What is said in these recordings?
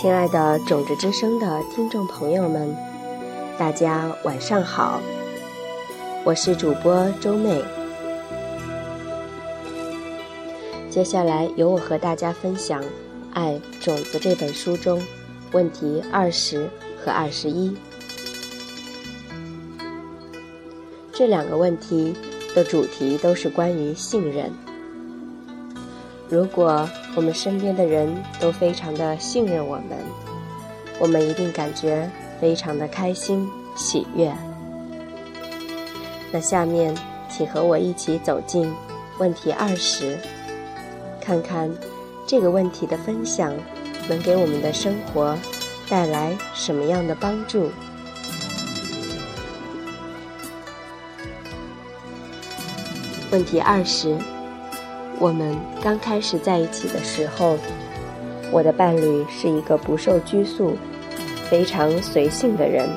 亲爱的种子之声的听众朋友们，大家晚上好，我是主播周妹。接下来由我和大家分享《爱种子》这本书中问题二十和二十一这两个问题的主题都是关于信任。如果我们身边的人都非常的信任我们，我们一定感觉非常的开心喜悦。那下面，请和我一起走进问题二十，看看这个问题的分享能给我们的生活带来什么样的帮助。问题二十。我们刚开始在一起的时候，我的伴侣是一个不受拘束、非常随性的人。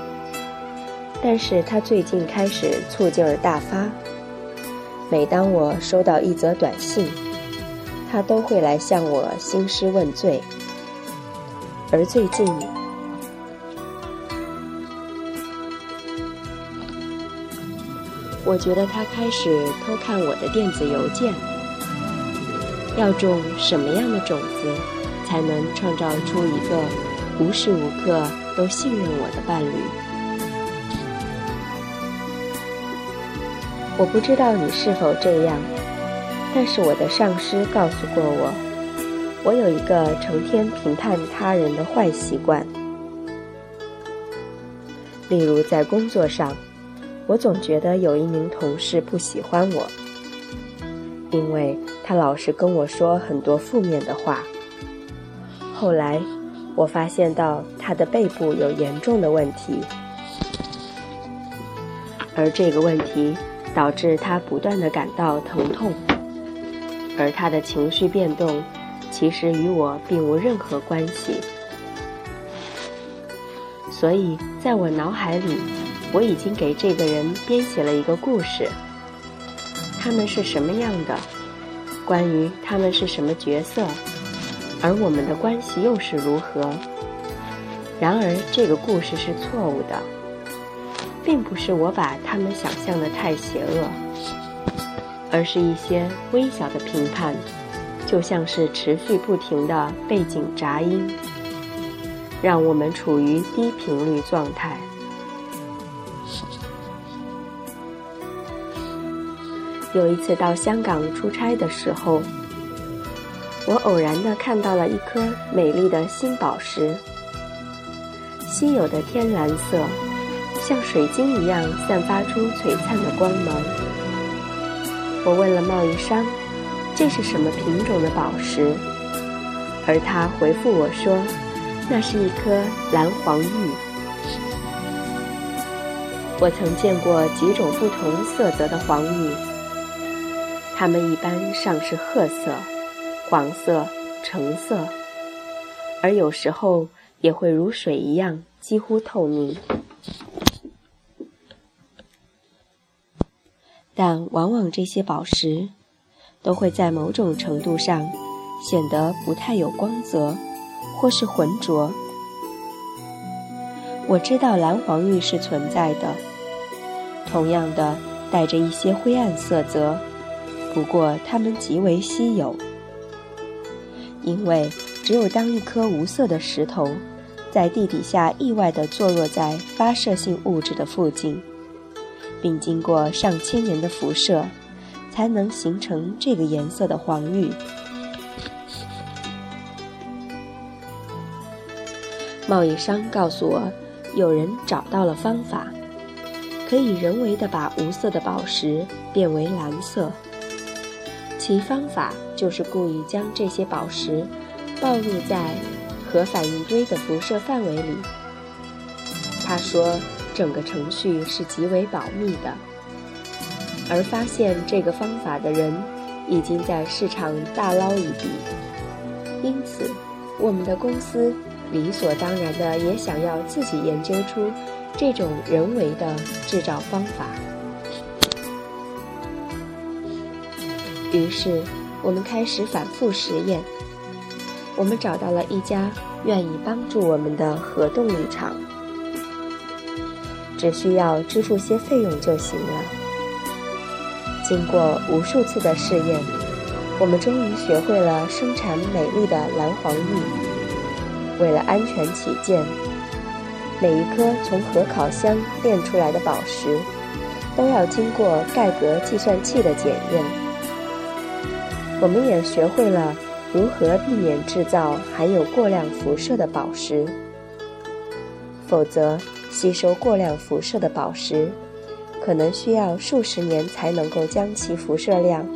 但是他最近开始醋劲儿大发。每当我收到一则短信，他都会来向我兴师问罪。而最近，我觉得他开始偷看我的电子邮件。要种什么样的种子，才能创造出一个无时无刻都信任我的伴侣？我不知道你是否这样，但是我的上司告诉过我，我有一个成天评判他人的坏习惯。例如在工作上，我总觉得有一名同事不喜欢我。因为他老是跟我说很多负面的话。后来，我发现到他的背部有严重的问题，而这个问题导致他不断的感到疼痛，而他的情绪变动其实与我并无任何关系。所以，在我脑海里，我已经给这个人编写了一个故事。他们是什么样的？关于他们是什么角色，而我们的关系又是如何？然而，这个故事是错误的，并不是我把他们想象的太邪恶，而是一些微小的评判，就像是持续不停的背景杂音，让我们处于低频率状态。有一次到香港出差的时候，我偶然的看到了一颗美丽的新宝石，稀有的天蓝色，像水晶一样散发出璀璨的光芒。我问了贸易商，这是什么品种的宝石？而他回复我说，那是一颗蓝黄玉。我曾见过几种不同色泽的黄玉。它们一般上是褐色、黄色、橙色，而有时候也会如水一样几乎透明。但往往这些宝石都会在某种程度上显得不太有光泽，或是浑浊。我知道蓝黄玉是存在的，同样的带着一些灰暗色泽。不过，它们极为稀有，因为只有当一颗无色的石头在地底下意外地坐落在发射性物质的附近，并经过上千年的辐射，才能形成这个颜色的黄玉。贸易商告诉我，有人找到了方法，可以人为地把无色的宝石变为蓝色。其方法就是故意将这些宝石暴露在核反应堆的辐射范围里。他说，整个程序是极为保密的，而发现这个方法的人已经在市场大捞一笔。因此，我们的公司理所当然的也想要自己研究出这种人为的制造方法。于是，我们开始反复实验。我们找到了一家愿意帮助我们的核动力厂，只需要支付些费用就行了。经过无数次的试验，我们终于学会了生产美丽的蓝黄玉。为了安全起见，每一颗从核烤箱炼出来的宝石，都要经过盖格计算器的检验。我们也学会了。如何避免制造含有过量辐射的宝石？否则，吸收过量辐射的宝石，可能需要数十年才能够将其辐射量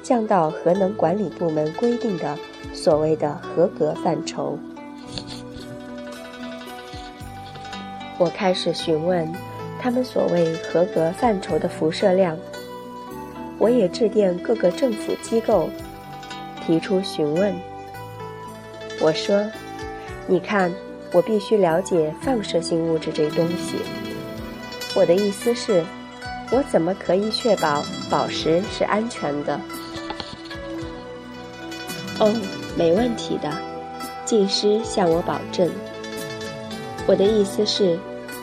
降到核能管理部门规定的所谓的合格范畴。我开始询问他们所谓合格范畴的辐射量。我也致电各个政府机构。提出询问。我说：“你看，我必须了解放射性物质这东西。我的意思是，我怎么可以确保宝石是安全的？”哦，没问题的，技师向我保证。我的意思是，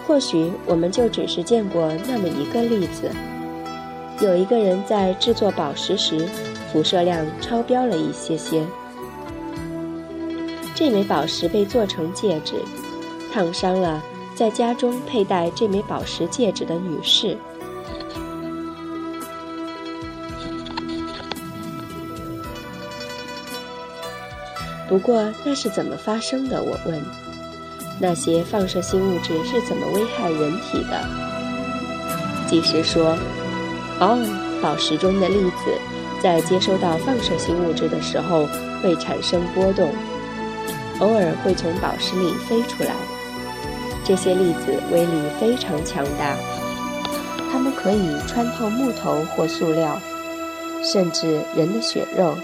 或许我们就只是见过那么一个例子：有一个人在制作宝石时。辐射量超标了一些些。这枚宝石被做成戒指，烫伤了在家中佩戴这枚宝石戒指的女士。不过那是怎么发生的？我问。那些放射性物质是怎么危害人体的？技师说：“哦，宝石中的粒子。”在接收到放射性物质的时候，会产生波动，偶尔会从宝石里飞出来。这些粒子威力非常强大，它们可以穿透木头或塑料，甚至人的血肉，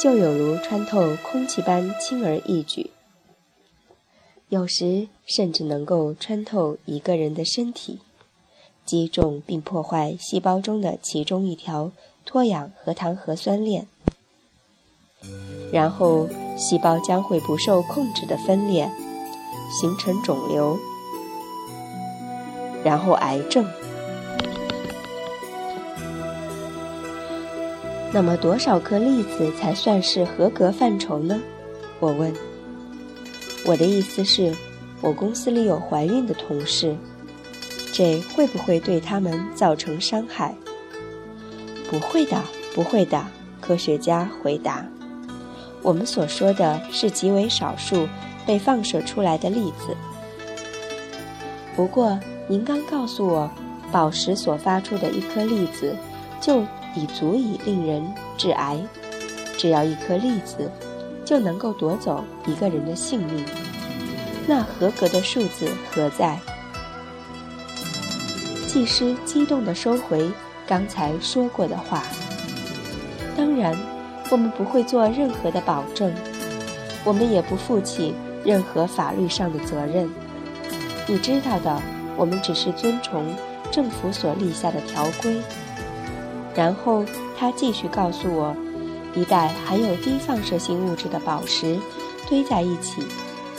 就有如穿透空气般轻而易举。有时甚至能够穿透一个人的身体，击中并破坏细胞中的其中一条。脱氧核糖核酸链，然后细胞将会不受控制的分裂，形成肿瘤，然后癌症。那么多少颗粒子才算是合格范畴呢？我问。我的意思是，我公司里有怀孕的同事，这会不会对他们造成伤害？不会的，不会的。科学家回答：“我们所说的是极为少数被放射出来的粒子。不过，您刚告诉我，宝石所发出的一颗粒子就已足以令人致癌。只要一颗粒子，就能够夺走一个人的性命。那合格的数字何在？”技师激动地收回。刚才说过的话。当然，我们不会做任何的保证，我们也不负起任何法律上的责任。你知道的，我们只是遵从政府所立下的条规。然后他继续告诉我，一袋含有低放射性物质的宝石堆在一起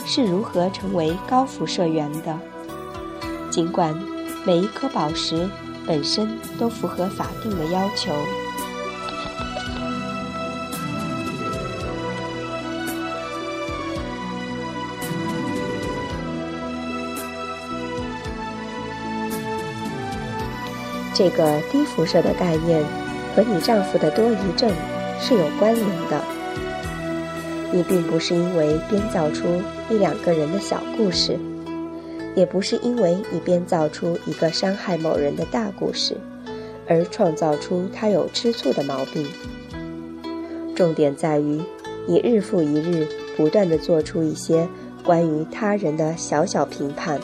是如何成为高辐射源的。尽管每一颗宝石。本身都符合法定的要求。这个低辐射的概念和你丈夫的多疑症是有关联的。你并不是因为编造出一两个人的小故事。也不是因为你编造出一个伤害某人的大故事，而创造出他有吃醋的毛病。重点在于，你日复一日不断地做出一些关于他人的小小评判，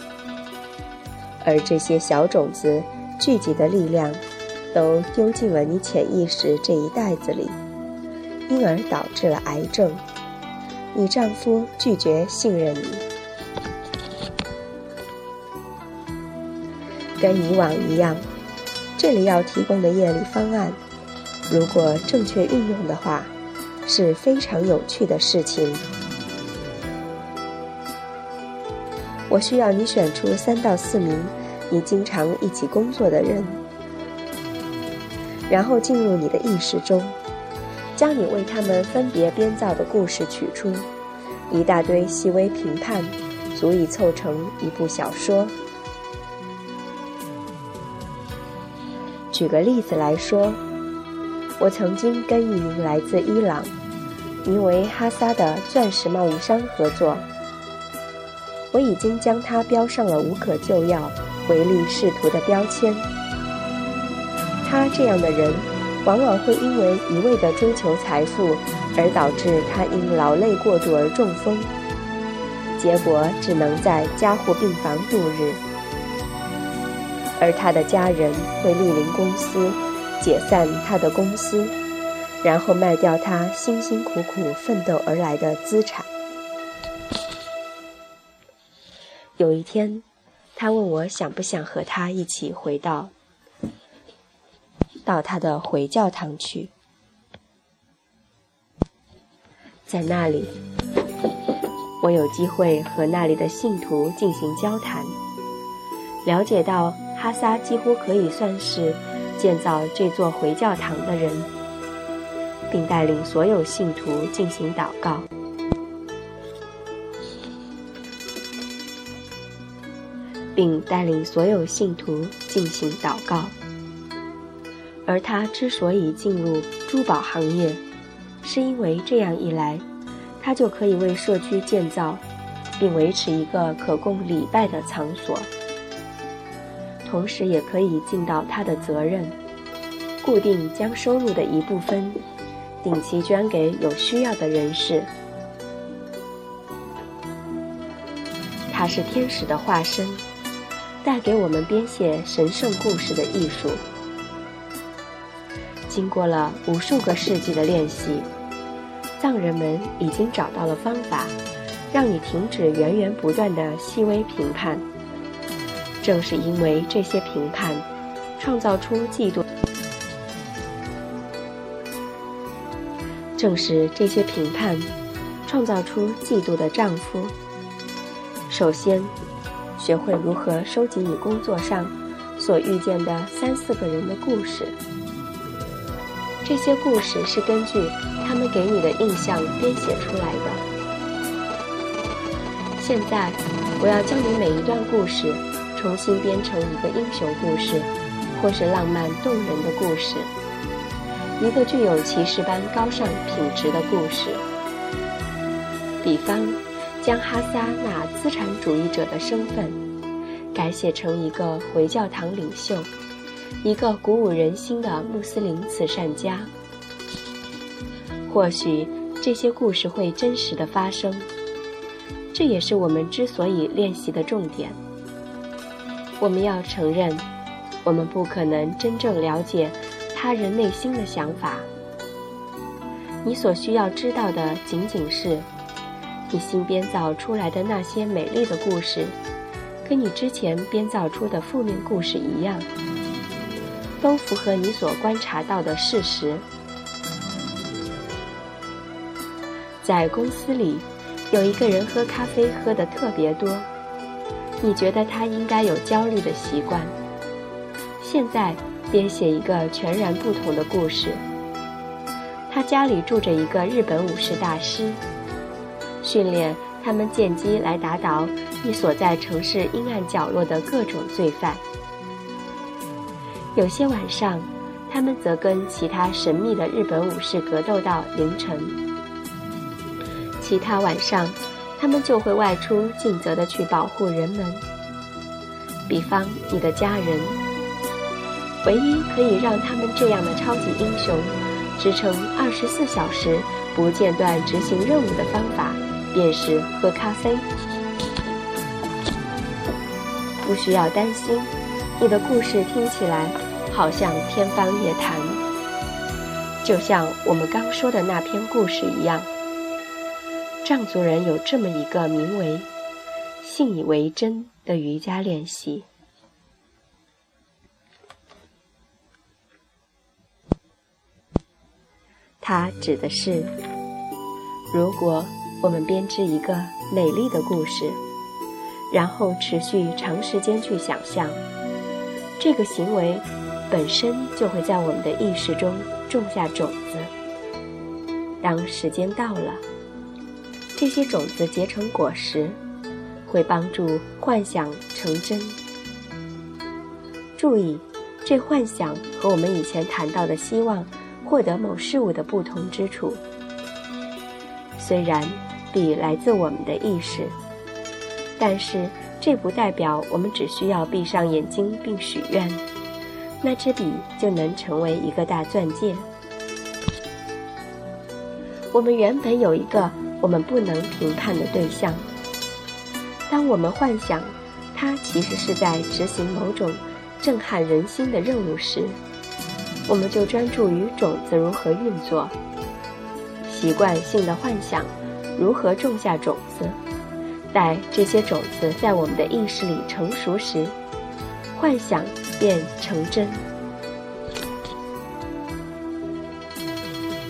而这些小种子聚集的力量，都丢进了你潜意识这一袋子里，因而导致了癌症。你丈夫拒绝信任你。跟以往一样，这里要提供的业力方案，如果正确运用的话，是非常有趣的事情。我需要你选出三到四名你经常一起工作的人，然后进入你的意识中，将你为他们分别编造的故事取出，一大堆细微评判，足以凑成一部小说。举个例子来说，我曾经跟一名来自伊朗、名为哈萨的钻石贸易商合作。我已经将他标上了无可救药、唯利是图的标签。他这样的人，往往会因为一味的追求财富，而导致他因劳累过度而中风，结果只能在家护病房度日。而他的家人会莅临公司，解散他的公司，然后卖掉他辛辛苦苦奋斗而来的资产。有一天，他问我想不想和他一起回到到他的回教堂去，在那里，我有机会和那里的信徒进行交谈，了解到哈萨几乎可以算是建造这座回教堂的人，并带领所有信徒进行祷告。并带领所有信徒进行祷告。而他之所以进入珠宝行业，是因为这样一来，他就可以为社区建造并维持一个可供礼拜的场所，同时也可以尽到他的责任，固定将收入的一部分定期捐给有需要的人士。他是天使的化身。带给我们编写神圣故事的艺术。经过了无数个世纪的练习，藏人们已经找到了方法，让你停止源源不断的细微评判。正是因为这些评判，创造出嫉妒。正是这些评判，创造出嫉妒的丈夫。首先。学会如何收集你工作上所遇见的三四个人的故事。这些故事是根据他们给你的印象编写出来的。现在，我要将你每一段故事重新编成一个英雄故事，或是浪漫动人的故事，一个具有骑士般高尚品质的故事。比方。将哈萨那资产主义者的身份改写成一个回教堂领袖，一个鼓舞人心的穆斯林慈善家。或许这些故事会真实的发生，这也是我们之所以练习的重点。我们要承认，我们不可能真正了解他人内心的想法。你所需要知道的仅仅是。你新编造出来的那些美丽的故事，跟你之前编造出的负面故事一样，都符合你所观察到的事实。在公司里，有一个人喝咖啡喝得特别多，你觉得他应该有焦虑的习惯。现在编写一个全然不同的故事。他家里住着一个日本武士大师。训练他们见机来打倒你所在城市阴暗角落的各种罪犯。有些晚上，他们则跟其他神秘的日本武士格斗到凌晨；其他晚上，他们就会外出尽责地去保护人们，比方你的家人。唯一可以让他们这样的超级英雄支撑二十四小时不间断执行任务的方法。便是喝咖啡，不需要担心，你的故事听起来好像天方夜谭，就像我们刚说的那篇故事一样。藏族人有这么一个名为“信以为真”的瑜伽练习，它指的是如果。我们编织一个美丽的故事，然后持续长时间去想象，这个行为本身就会在我们的意识中种下种子。当时间到了，这些种子结成果实，会帮助幻想成真。注意，这幻想和我们以前谈到的希望获得某事物的不同之处，虽然笔来自我们的意识。但是，这不代表我们只需要闭上眼睛并许愿，那支笔就能成为一个大钻戒。我们原本有一个我们不能评判的对象，当我们幻想它其实是在执行某种震撼人心的任务时，我们就专注于种子如何运作，习惯性的幻想如何种下种子。待这些种子在我们的意识里成熟时，幻想便成真。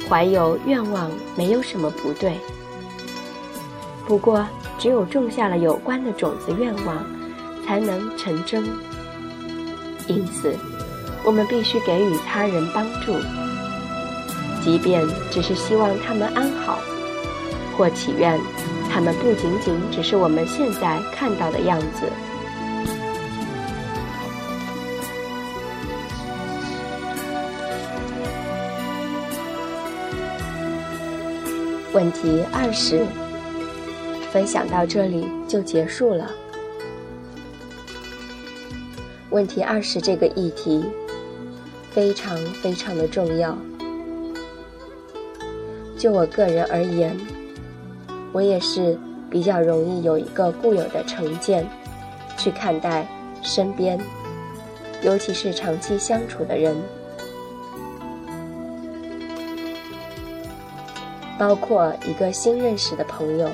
怀有愿望没有什么不对，不过只有种下了有关的种子，愿望才能成真。因此，我们必须给予他人帮助，即便只是希望他们安好，或祈愿。他们不仅仅只是我们现在看到的样子。问题二十，分享到这里就结束了。问题二十这个议题非常非常的重要，就我个人而言。我也是比较容易有一个固有的成见，去看待身边，尤其是长期相处的人，包括一个新认识的朋友，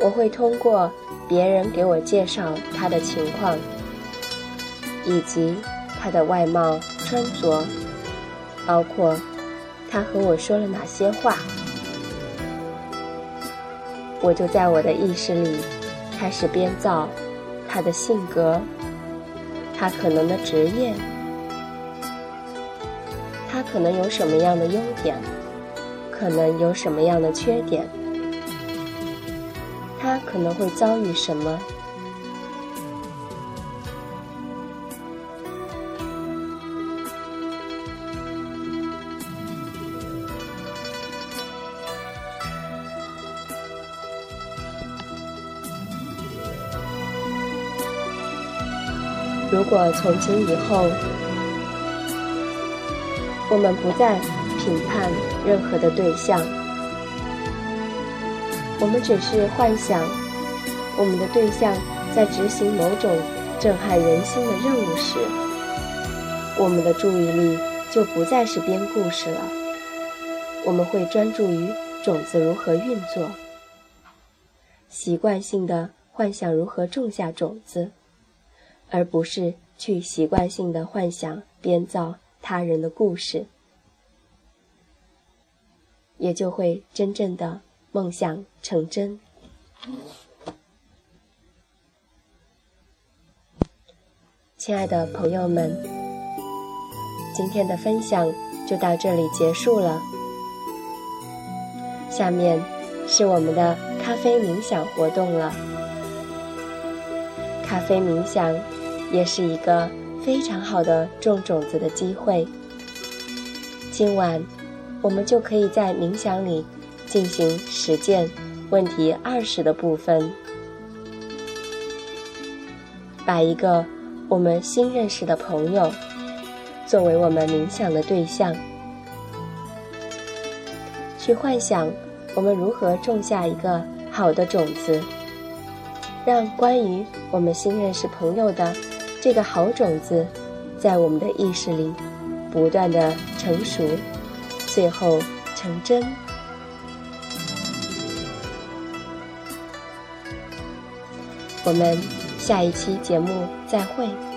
我会通过别人给我介绍他的情况，以及他的外貌穿着，包括他和我说了哪些话。我就在我的意识里开始编造他的性格，他可能的职业，他可能有什么样的优点，可能有什么样的缺点，可能会遭遇什么。如果从今以后，我们不再评判任何的对象，我们只是幻想我们的对象在执行某种震撼人心的任务时，我们的注意力就不再是编故事了。我们会专注于种子如何运作，习惯性的幻想如何种下种子。而不是去习惯性的幻想、编造他人的故事，也就会真正的梦想成真。亲爱的朋友们，今天的分享就到这里结束了。下面是我们的咖啡冥想活动了。咖啡冥想。也是一个非常好的种种子的机会。今晚，我们就可以在冥想里进行实践问题二十的部分，把一个我们新认识的朋友作为我们冥想的对象，去幻想我们如何种下一个好的种子，让关于我们新认识朋友的。这个好种子，在我们的意识里不断的成熟，最后成真。我们下一期节目再会。